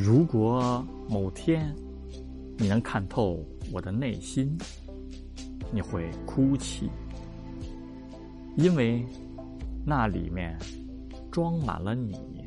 如果某天你能看透我的内心你会哭泣因为那里面装满了你。